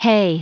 Hey